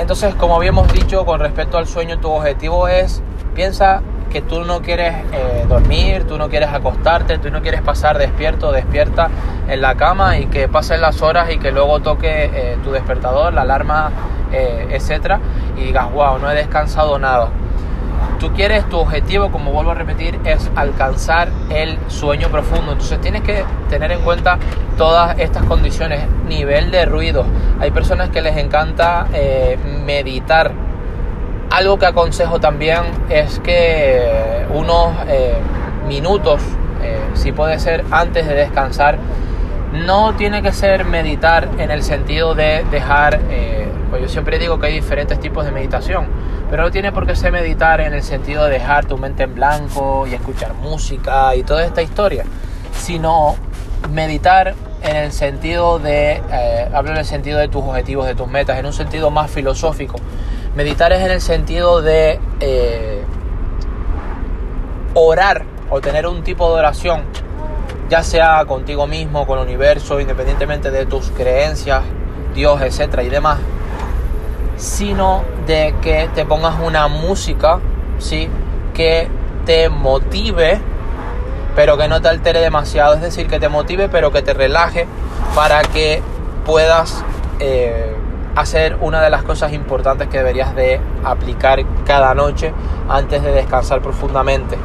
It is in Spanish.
Entonces, como habíamos dicho con respecto al sueño, tu objetivo es, piensa que tú no quieres eh, dormir, tú no quieres acostarte, tú no quieres pasar despierto despierta en la cama y que pasen las horas y que luego toque eh, tu despertador, la alarma, eh, etcétera, y digas, wow, no he descansado nada. Tú quieres, tu objetivo, como vuelvo a repetir, es alcanzar el sueño profundo. Entonces tienes que tener en cuenta todas estas condiciones. Nivel de ruido. Hay personas que les encanta meditar algo que aconsejo también es que unos eh, minutos, eh, si puede ser antes de descansar, no tiene que ser meditar en el sentido de dejar, eh, pues yo siempre digo que hay diferentes tipos de meditación, pero no tiene por qué ser meditar en el sentido de dejar tu mente en blanco y escuchar música y toda esta historia, sino meditar en el sentido de, hablo en el sentido de tus objetivos, de tus metas, en un sentido más filosófico, Meditar es en el sentido de eh, orar o tener un tipo de oración, ya sea contigo mismo, con el universo, independientemente de tus creencias, Dios, etcétera y demás, sino de que te pongas una música, ¿sí? Que te motive, pero que no te altere demasiado, es decir, que te motive, pero que te relaje para que puedas eh, hacer una de las cosas importantes que deberías de aplicar cada noche antes de descansar profundamente.